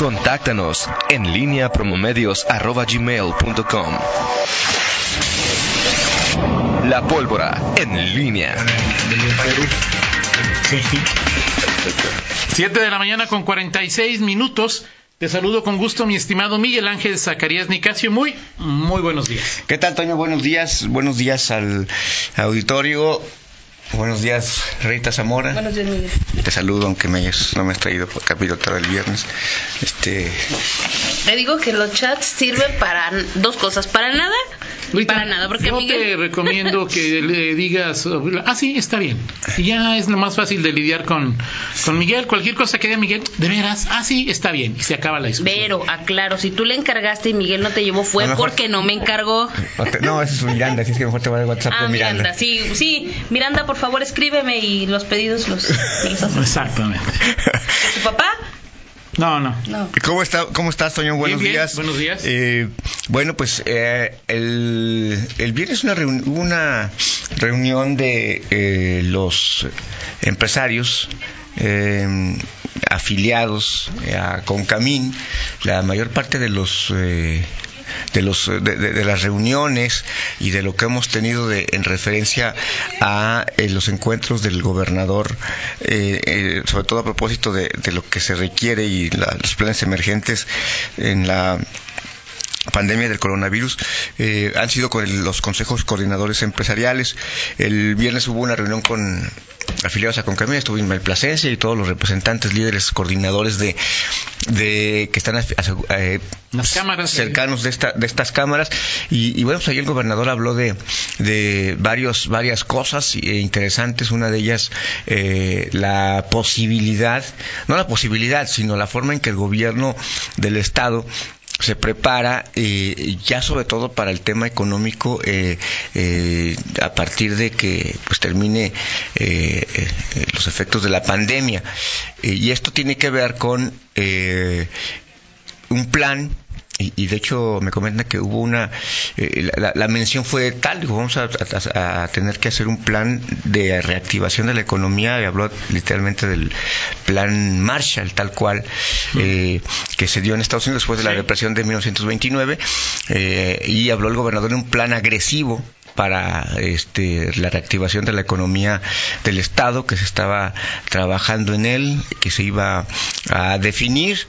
Contáctanos en línea promomedios.com. La pólvora en línea. 7 de la mañana con 46 minutos. Te saludo con gusto, mi estimado Miguel Ángel Zacarías Nicasio. Muy, muy buenos días. ¿Qué tal, Toño? Buenos días. Buenos días al auditorio. Buenos días, Rita Zamora. Buenos días, Miguel. Te saludo, aunque me hayas, no me has traído por capítulo el viernes. Este... Te digo que los chats sirven para dos cosas. Para nada Rita, para nada, porque yo Miguel... te recomiendo que le digas, ah, sí, está bien. Y ya es lo más fácil de lidiar con, con Miguel. Cualquier cosa que diga Miguel, de veras, ah, sí, está bien. Y se acaba la discusión. Pero, aclaro, si tú le encargaste y Miguel no te llevó, fue mejor- porque no me encargó. No, ese es Miranda, así es que mejor te voy a dar WhatsApp Ah, de Miranda. Miranda, sí, sí. Miranda, por favor, escríbeme y los pedidos los, me los. Exactamente. ¿Tu papá? No, no. No. ¿Cómo, está, ¿Cómo estás, Toño? Buenos bien, días. buenos días. Eh, bueno, pues eh, el, el viernes una reuni- hubo una reunión de eh, los empresarios eh, afiliados a Concamín. La mayor parte de los... de, los, de, de- de las reuniones y de lo que hemos tenido de, en referencia a eh, los encuentros del gobernador, eh, eh, sobre todo a propósito de, de lo que se requiere y la- los planes emergentes en la pandemia del coronavirus eh, han sido con el- los consejos coordinadores empresariales. El viernes hubo una reunión con afiliados a Concamina, estuvo Ismael Plasencia y todos los representantes, líderes, coordinadores de, de que están eh, Las cámaras, cercanos de esta de estas cámaras. Y, y bueno pues ahí el gobernador habló de, de varios varias cosas eh, interesantes. Una de ellas eh, la posibilidad no la posibilidad sino la forma en que el gobierno del estado se prepara eh, ya sobre todo para el tema económico eh, eh, a partir de que pues termine eh, los efectos de la pandemia. Y esto tiene que ver con un plan y, y de hecho me comentan que hubo una eh, la, la mención fue tal vamos a, a- a tener que hacer un plan de reactivación de la economía y habló literalmente del plan Marshall tal cual eh, que se dio en Estados Unidos después de la represión de 1929 eh, y habló el gobernador de un plan agresivo para este, la reactivación de la economía del Estado, que se estaba trabajando en él, que se iba a definir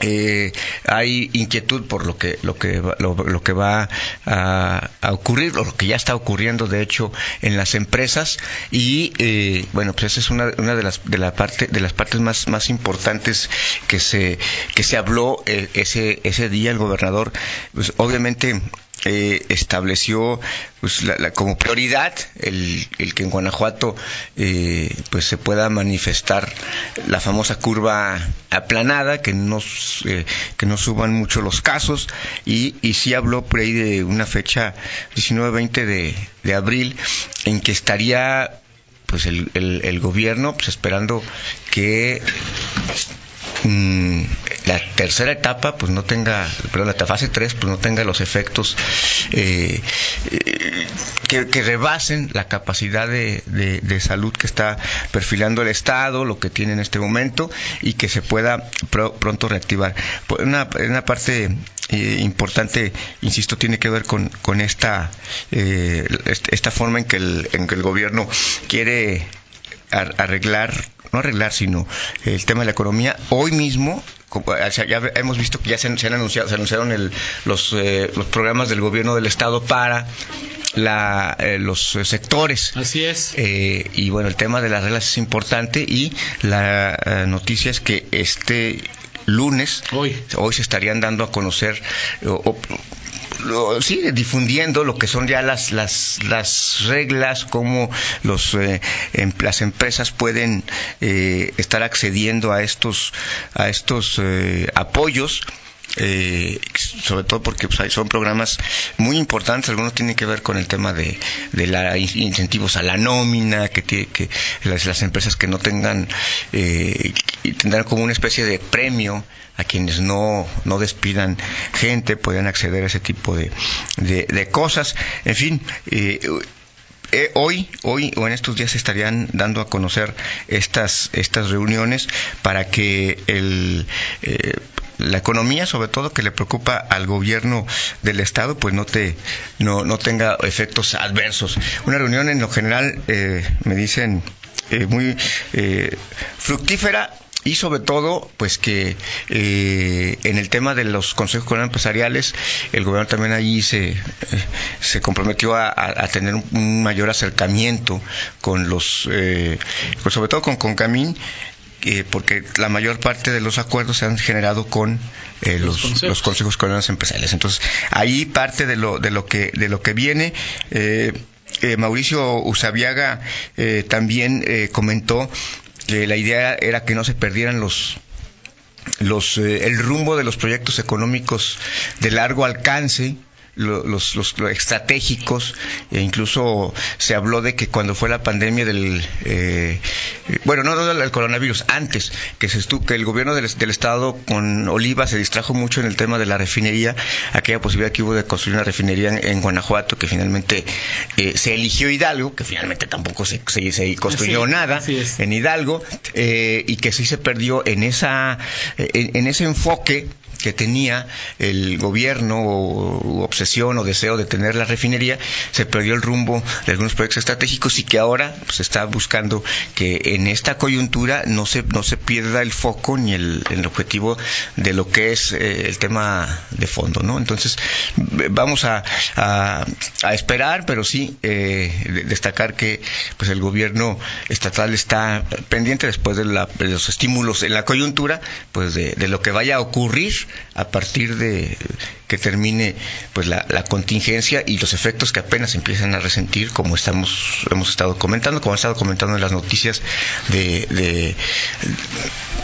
eh, hay inquietud por lo que lo que lo, lo que va a, a ocurrir o lo que ya está ocurriendo de hecho en las empresas. Y eh, bueno pues esa es una, una de las de la parte de las partes más más importantes que se que se habló eh, ese ese día. El gobernador pues obviamente eh, estableció pues, la- la- como prioridad el, que en Guanajuato eh, pues se pueda manifestar la famosa curva aplanada que no eh, que no suban mucho los casos. Y, y sí habló por ahí de una fecha 19-20 de, de abril en que estaría pues el, el, el gobierno pues esperando que mm, la tercera etapa pues no tenga, perdón, la fase 3 pues no tenga los efectos eh, que, que rebasen la capacidad de, de- salud que está perfilando el Estado, lo que tiene en este momento y que se pueda pro- pronto reactivar. Una, una parte eh, importante, insisto, tiene que ver con, con esta, eh, est- esta forma en que el, en que el gobierno quiere ar- arreglar, no arreglar, sino el tema de la economía. Hoy mismo, ya hemos visto que ya se, han- se han anunciado, se anunciaron el- los, eh, los programas del gobierno del Estado para la, eh, los sectores. Así es. Eh, y bueno, el tema de las reglas es importante y la eh, noticia es que este lunes, Hoy. hoy se estarían dando a conocer o- o- lo- sí, difundiendo lo que son ya las las, las reglas, cómo los eh, em- las empresas pueden eh, estar accediendo a estos a estos eh, apoyos. Eh, sobre todo porque pues, hay- son programas muy importantes, algunos tienen que ver con el tema de, de la in- incentivos a la nómina, que, tie- que las, las empresas que no tengan, eh, tendrán como una especie de premio a quienes no, no despidan gente, pueden acceder a ese tipo de, de, de cosas. En fin, eh, eh, hoy, hoy o en estos días se estarían dando a conocer estas, estas reuniones para que el, eh, la economía, sobre todo que le preocupa al gobierno del estado, pues no te no, no tenga efectos adversos. Una reunión en lo general eh, me dicen eh, muy eh, fructífera y sobre todo pues que eh, en el tema de los consejos empresariales el gobierno también allí se, eh, se comprometió a, tener un, un mayor acercamiento con los eh, pues, sobre todo con Concamín eh, porque la mayor parte de los acuerdos se han generado con eh, Los los, consejos. los consejos comunales empresariales entonces ahí parte de lo de lo que de lo que viene eh, eh, Mauricio Usabiaga eh, también eh, comentó que la idea era que no se perdieran los los eh, el rumbo de los proyectos económicos de largo alcance lo- los, los, los estratégicos e incluso se habló de que cuando fue la pandemia del eh, bueno no, no del coronavirus antes que se estu- que el gobierno del, del estado con Oliva se distrajo mucho en el tema de la refinería aquella posibilidad que hubo de construir una refinería en, en Guanajuato que finalmente eh, se eligió Hidalgo que finalmente tampoco se, se, se construyó Sí, nada en Hidalgo eh, y que sí se perdió en esa en, en ese enfoque que tenía el gobierno o u obsesión o deseo de tener la refinería, se perdió el rumbo de algunos proyectos estratégicos y que ahora se pues, está buscando que en esta coyuntura no se no se pierda el foco ni el, el objetivo de lo que es eh, el tema de fondo, ¿no? Entonces vamos a, a, esperar, pero sí eh, de- destacar que pues el gobierno estatal está pendiente después de, la- de los estímulos en la coyuntura, pues de, de lo que vaya a ocurrir a partir de que termine pues la, la contingencia y los efectos que apenas empiezan a resentir, como estamos hemos estado comentando, como han estado comentando en las noticias de, de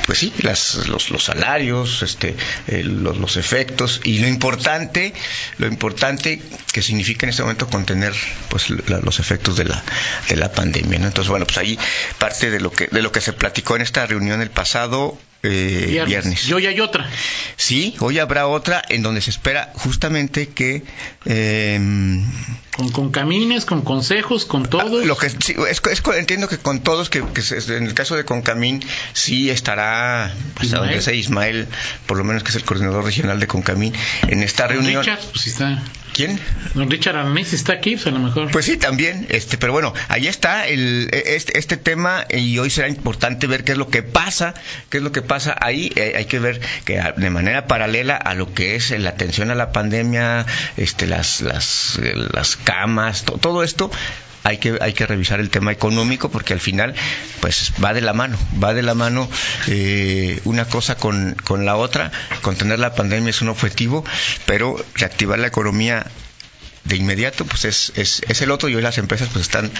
pues sí, las, los, los salarios, este, eh, los, los efectos y lo importante, lo importante que significa en este momento contener pues la- los efectos de la, de la pandemia, ¿no? Entonces bueno, pues ahí parte de lo que de lo que se platicó en esta reunión el pasado eh, Viernes. viernes. Y hoy hay otra. Sí, hoy habrá otra en donde se espera justamente que eh, Con, con camines, con consejos, con todo. lo que sí, es, es- entiendo que con todos que, que se- en el caso de Concamín sí estará pues, Ismael. donde sea Ismael, por lo menos que es el coordinador regional de Concamín en esta reunión. Richard, pues está. ¿Quién? Don Richard Arnés está aquí, pues a lo mejor. Pues sí, también, este, pero bueno, ahí está el, este, este tema y hoy será importante ver qué es lo que pasa, qué es lo que pasa ahí. Eh, hay que ver que a- de manera paralela a lo que es la atención a la pandemia, este, las, las, eh, las camas, to- todo esto. Hay que, hay que revisar el tema económico porque al final pues va de la mano, va de la mano eh, una cosa con, con la otra, contener la pandemia es un objetivo, pero reactivar la economía de inmediato pues es, es, es el otro y hoy las empresas pues están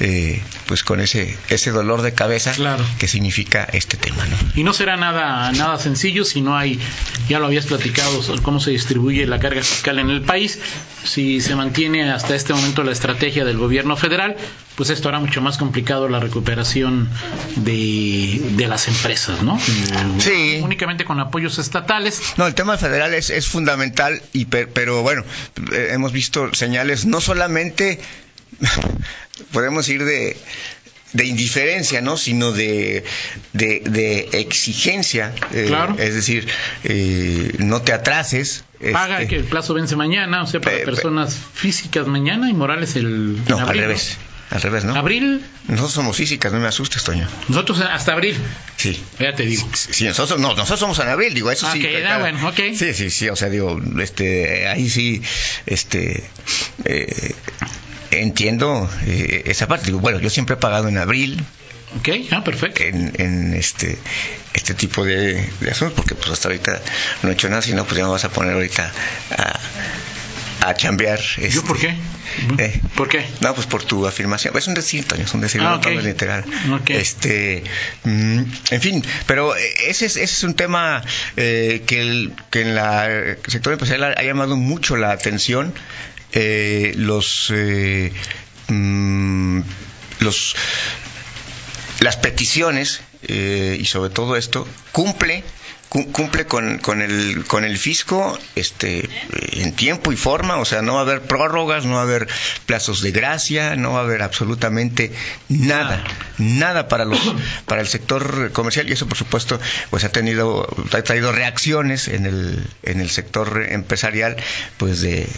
eh, pues con ese ese dolor de cabeza Claro. que significa este tema ¿no? Y no será nada, nada sencillo si no hay, ya lo habías platicado, sobre cómo se distribuye la carga fiscal en el país. Si se mantiene hasta este momento la estrategia del gobierno federal, pues esto hará mucho más complicado la recuperación de, de las empresas, ¿no? Sí. Únicamente con apoyos estatales. No, el tema federal es, es fundamental, y per- pero bueno, eh, hemos visto señales no solamente, podemos ir de, de indiferencia, ¿no? Sino de, de, de exigencia. eh, Claro. Es decir, eh, no te atrases. Paga este, que el plazo vence mañana, o sea, para pe- personas físicas mañana y morales el No, al revés. Al revés, ¿no? Abril, Nosotros somos físicas, no me asustes, Toño. nosotros hasta abril, Sí. ya te digo. Sí, nosotros, no, nosotros somos en abril, digo, eso sí. Ok, pero ah, cada- bueno, ok. Sí, sí, sí, o sea, digo, este, ahí sí, este, eh, entiendo eh, esa parte. Digo, bueno, yo siempre he pagado en abril Ok, ah, perfecto. en, en este, este tipo de, de asuntos, porque pues hasta ahorita no he hecho nada, si no, pues ya me vas a poner ahorita a, a chambear. ¿Yo este, por qué? eh, ¿Por qué? no, pues por tu afirmación. Es un decir, Toño, es un decir, Ah, no ok. tomes literal. Ok. Este, mm, en fin, pero eh, ese es, ese es un tema eh, que, el, que en la el sector empresarial ha, llamado mucho la atención. Eh, los, eh, mm, los las peticiones eh, y sobre todo esto cumple cumple con, con, el, con el fisco este, en tiempo y forma, o sea, no va a haber prórrogas, no va a haber plazos de gracia, no va a haber absolutamente nada, nada para los para el sector comercial. Y eso por supuesto pues ha tenido ha traído reacciones en el en el sector empresarial pues de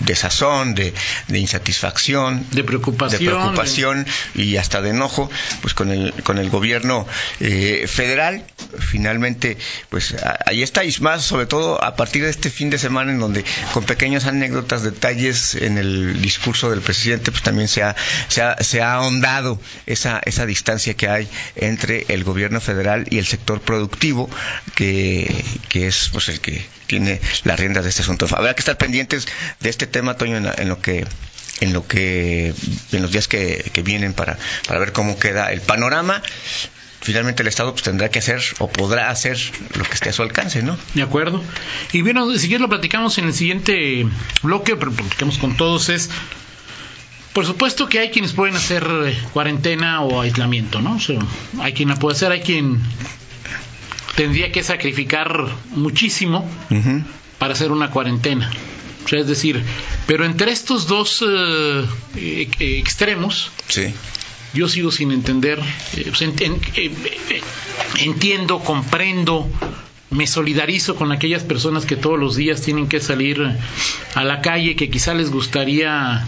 de sazón, de, insatisfacción, de preocupación, de preocupación y hasta de enojo, pues con el con el gobierno eh, federal. Finalmente, pues ahí está y más, sobre todo a partir de este fin de semana en donde con pequeñas anécdotas, detalles en el discurso del presidente, pues también se ha se ha, se ha ahondado esa esa distancia que hay entre el gobierno federal y el sector productivo que, que es pues el que tiene las riendas de este asunto. Habrá que estar pendientes de este tema, Toño, en, lo que en lo que en los días que, vienen para, para ver cómo queda el panorama finalmente el Estado pues, tendrá que hacer o podrá hacer lo que esté a su alcance, ¿no? De acuerdo. Y bueno, si quieres lo platicamos en el siguiente bloque, pero platicamos con todos, es, por supuesto que hay quienes pueden hacer eh, cuarentena o aislamiento, ¿no? hay quien la puede hacer, hay quien tendría que sacrificar muchísimo para hacer una cuarentena. Es decir, pero entre estos dos eh, eh, extremos, yo sigo sin entender, eh, pues, entiendo, comprendo, me solidarizo con aquellas personas que todos los días tienen que salir a la calle, que quizá les gustaría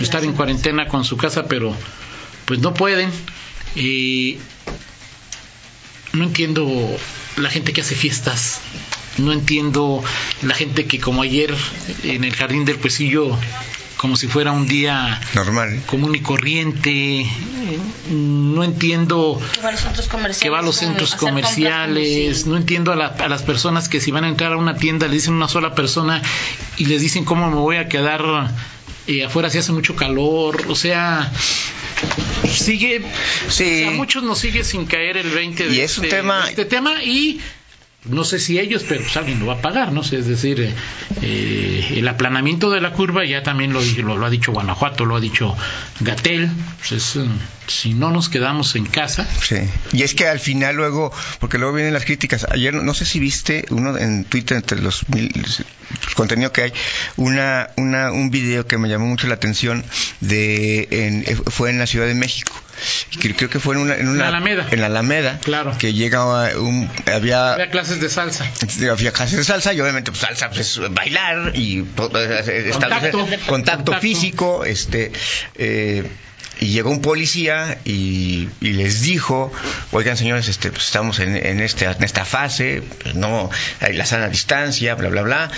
estar en cuarentena con su casa, pero pues no pueden. Y no entiendo la gente que hace fiestas, no entiendo la gente que como ayer en el jardín del Puesillo como si fuera un día normal. común y corriente no entiendo que va a los centros comerciales, que va a los centros comerciales no entiendo a, a, las personas que si van a entrar a una tienda le dicen una sola persona y les dicen cómo me voy a quedar eh, afuera si hace mucho calor o sea sigue, sí. a muchos nos sigue sin caer el 20 de, y es un este, tema... este tema y no sé si ellos, pero pues alguien lo va a pagar, ¿no? es decir, eh, eh, el aplanamiento de la curva ya también lo, ha dicho Guanajuato, lo ha dicho Gatel, pues eh, si no nos quedamos en casa. Sí, y es que al final luego, porque luego vienen las críticas, ayer no sé si viste uno en Twitter entre los mil, contenido que hay, una, una, un video que me llamó mucho la atención de, en, fue en la Ciudad de México creo que fue en una, en Alameda. En la Alameda. Claro. Que llega un, había, había clases de salsa. Había clases de salsa y obviamente pues salsa pues bailar y eh, contacto, contacto, físico, este eh, y llegó un policía y, les dijo, oigan señores, este, pues estamos en, en, este, en esta fase, pues, no hay la sana distancia, bla, bla, bla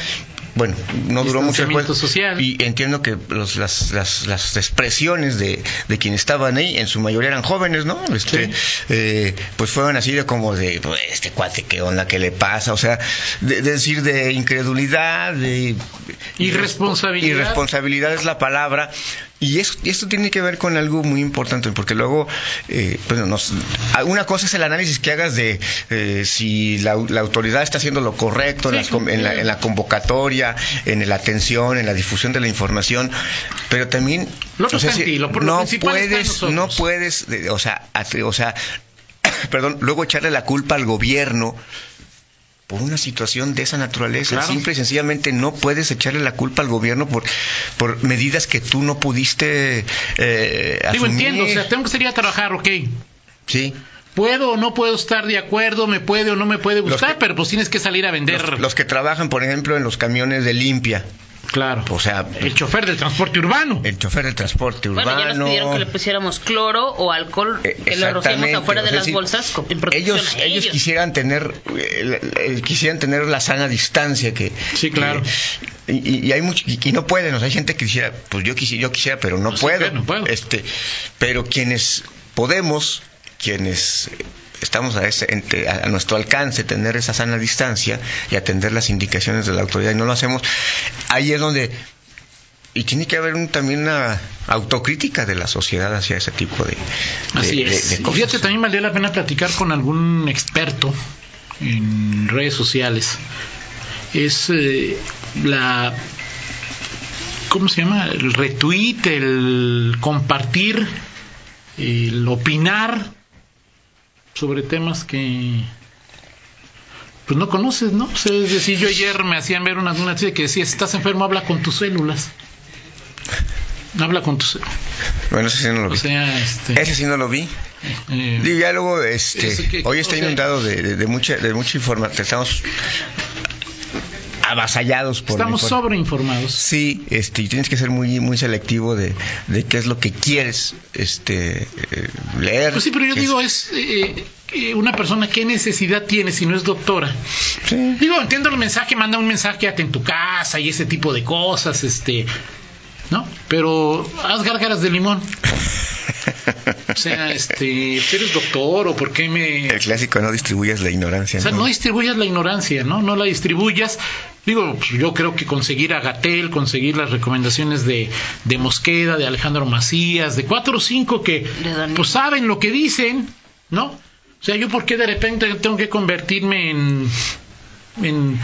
bueno, no duró mucho después. Social. Y entiendo que los, las, las, las, expresiones de, de quienes estaban ahí, en su mayoría eran jóvenes, ¿no? Este, eh, pues fueron así de como de, pues, este cuate, ¿qué onda? ¿Qué le pasa? O sea, de, decir de incredulidad, de... Irresponsabilidad. Irresponsabilidad es la palabra. Y, esto tiene que ver con algo muy importante, porque luego, eh, una cosa es el análisis que hagas de eh, si la, autoridad está haciendo lo correcto en, la, convocatoria, en la atención, en la difusión de la información, pero también no puedes, no puedes, o sea, o sea, perdón, luego echarle la culpa al gobierno por una situación de esa naturaleza. Simple y sencillamente no puedes echarle la culpa al gobierno por, por medidas que tú no pudiste eh, Digo, entiendo, o sea, tengo que salir a trabajar, ok. Sí. Puedo o no puedo estar de acuerdo, me puede o no me puede gustar, pero pues tienes que salir a vender. los que trabajan, por ejemplo, en los camiones de limpia Claro. O sea, el chofer del transporte urbano. El chofer del transporte urbano. Bueno, ya nos pidieron que le pusiéramos cloro o alcohol, eh, que lo rociemos afuera de las bolsas ellos, ellos, quisieran tener eh, quisieran tener la sana distancia que Sí, claro. y, hay mucho, y, no pueden, o sea, hay gente que quisiera, pues yo quisiera, yo quisiera, pero no, puedo. no puedo. Este, pero quienes podemos, quienes estamos a, ese, a, nuestro alcance tener esa sana distancia y atender las indicaciones de la autoridad y no lo hacemos, ahí es donde y tiene que haber un, también una autocrítica de la sociedad hacia ese tipo de, Así es. Fíjate, también valdría la pena platicar con algún experto en redes sociales. Es eh, la. ¿Cómo se llama? El retweet, el compartir, el opinar sobre temas que pues no conoces, ¿no? O sea, es decir, yo ayer me hacían ver una, una que decía, si estás enfermo, habla con tus células. Habla con tus Bueno, ese sí no lo vi. O sea, este... Ese sí no lo vi. eh, ya luego, este, que- hoy está sea- inundado de, de, de mucha, de mucha información. Estamos avasallados por estamos infor- sobreinformados. Sí, este, y tienes que ser muy, muy selectivo de, de qué es lo que quieres, este, eh, leer. Pues sí, pero yo digo, es eh, eh, una persona, ¿qué necesidad tiene si no es doctora? Sí. Digo, entiendo el mensaje, manda un mensaje, quédate en tu casa y ese tipo de cosas, este, ¿no? Pero haz gárgaras de limón. O sea, este, ¿tú eres doctor o por qué me... El clásico, no distribuyas la ignorancia. O sea, no distribuyas la ignorancia, ¿no? No la distribuyas. Digo, pues, yo creo que conseguir a Gatel, conseguir las recomendaciones de, de Mosqueda, de Alejandro Macías, de cuatro o cinco que pues saben lo que dicen, ¿no? O sea, yo por qué de repente tengo que convertirme en en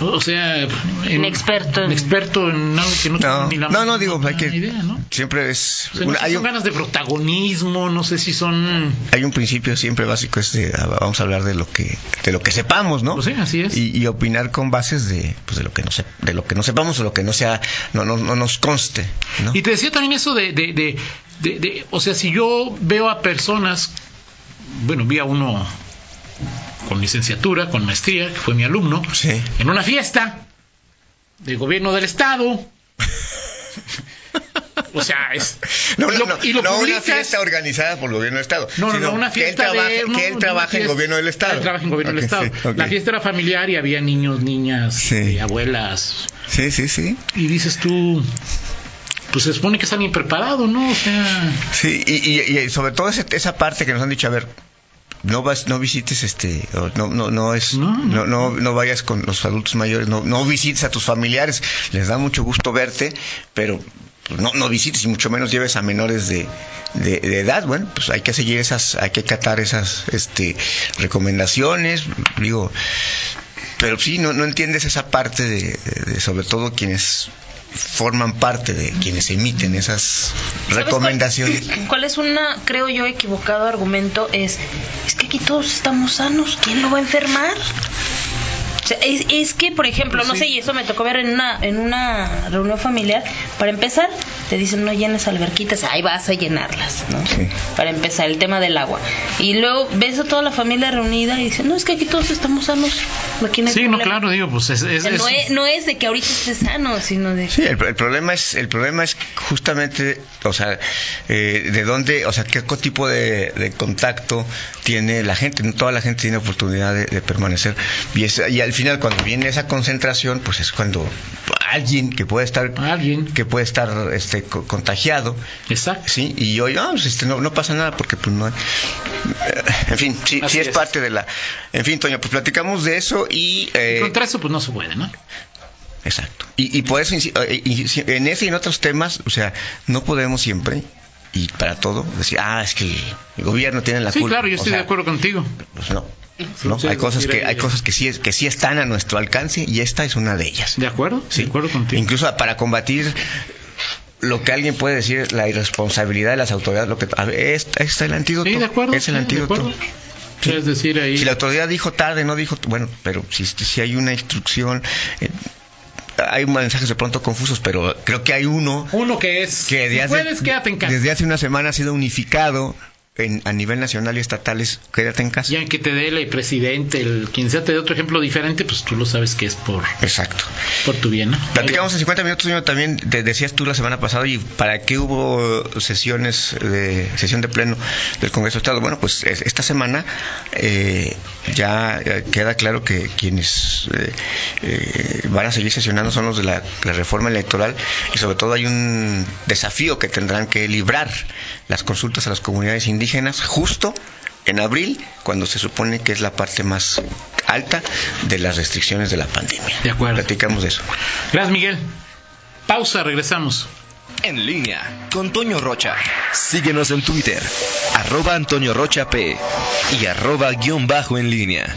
o sea, en, En experto en- experto en algo que no tengo No, ni la no, no, más digo, hay que, idea, ¿no? siempre es, O sea, no una- sé si hay, son un, ganas de protagonismo, no sé si son hay un principio siempre básico, es de, ah, vamos a hablar de lo que, de lo que sepamos, ¿no? Pues sí, así es. Y, y opinar con bases de, pues de lo que no se, de lo que no sepamos o lo que no sea, no, no, no nos conste, ¿no? Y te decía también eso de, de, de, de- de- o sea, si yo veo a personas, bueno, vi a uno con licenciatura, con maestría, que fue mi alumno, Sí. en una fiesta del gobierno del estado. O sea, es... No, no, lo- no, y lo no una fiesta organizada por el gobierno del Estado. No, no, no, una fiesta que él trabaja, de... no, que él trabaja en gobierno del Estado. Él trabaja en gobierno del Estado. sí. La fiesta era familiar y había niños, niñas, Sí. eh, abuelas. Sí, sí, sí. Y dices tú, pues se supone que es alguien preparado, ¿no? O sea... Sí, y, y- y sobre todo esa parte que nos han dicho, a ver, no vas, no visites este, no, no, no es, No, no, no. vayas con los adultos mayores, no, no visites a tus familiares, les da mucho gusto verte, pero pues, no, no visites y mucho menos lleves a menores de, de, de edad, bueno, pues hay que seguir esas, hay que catar esas, este, recomendaciones, digo, pero sí, no, no entiendes esa parte de, de- de sobre todo quienes forman parte de quienes emiten esas ¿Sabes recomendaciones. ¿Cuál, cuál es una, creo yo, equivocado argumento? Es, es que aquí todos estamos sanos, ¿quién lo va a enfermar? O sea, es, es que, por ejemplo, Pues no sí. sé, y eso me tocó ver en una, en una reunión familiar, para empezar, te dicen no llenes alberquitas, ahí vas a llenarlas, ¿no? Sí. Para empezar, el tema del agua. Y luego ves a toda la familia reunida y dicen, no, es que aquí todos estamos sanos, aquí no hay Sí, no, problema". claro, digo, pues es... Es- no, es- es, no es de que ahorita estés sano, sino de... Sí, el, el problema es el problema es justamente, o sea, eh, de dónde, o sea, qué tipo de, de contacto tiene la gente. No toda la gente tiene oportunidad de, de permanecer. Y, es- y al final, cuando viene esa concentración, pues es cuando alguien que puede estar Alguien. que puede estar este co- contagiado, Exacto. sí, y hoy, ah, pues, este, no, no pasa nada porque pues no hay- eh, en fin, sí, sí es, es. parte de la, en fin, Toño, pues platicamos de eso y eh, Y contra eso, pues no se puede, ¿no? Exacto. Y, y por eso, eh, insi- en ese y en otros temas, o sea, no podemos siempre, y para todo, decir, ah, es que el gobierno tiene la Sí, culpa. claro, yo O estoy sea, de acuerdo contigo. Pues no. ¿No? sí, hay cosas que hay cosas que sí es- que sí están a nuestro alcance y esta es una de ellas. ¿De acuerdo? Sí. De acuerdo contigo. Incluso para combatir lo que alguien puede decir la irresponsabilidad de las autoridades, lo que a ver, es, es el antídoto. Sí, de acuerdo. Es el sí, antídoto. Sí, Es decir, ahí... Si la autoridad dijo tarde, no dijo, bueno, pero si, si hay una instrucción, eh, hay mensajes de pronto confusos, pero creo que hay uno Uno que es... que si desde puedes, hace, desde hace una semana ha sido unificado en, a nivel nacional y estatal, es quédate en casa. Ya en que te dé el presidente, el quien sea te dé otro ejemplo diferente, pues tú lo sabes que es por, Exacto. por tu bien, ¿no? Platicamos en 50 minutos, señor, también te decías tú la semana pasada, y para qué hubo sesiones de sesión de pleno del Congreso de Estado. Bueno, pues es- esta semana eh, ya eh, queda claro que quienes eh, eh, van a seguir sesionando son los de la, la reforma electoral y sobre todo hay un desafío que tendrán que librar las consultas a las comunidades indígenas justo en abril, cuando se supone que es la parte más alta de las restricciones de la pandemia. De acuerdo. Platicamos de eso. Gracias, Miguel. Pausa, regresamos. En línea con Toño Rocha. Síguenos en Twitter, arroba Antonio Rocha P y arroba guion bajo en línea.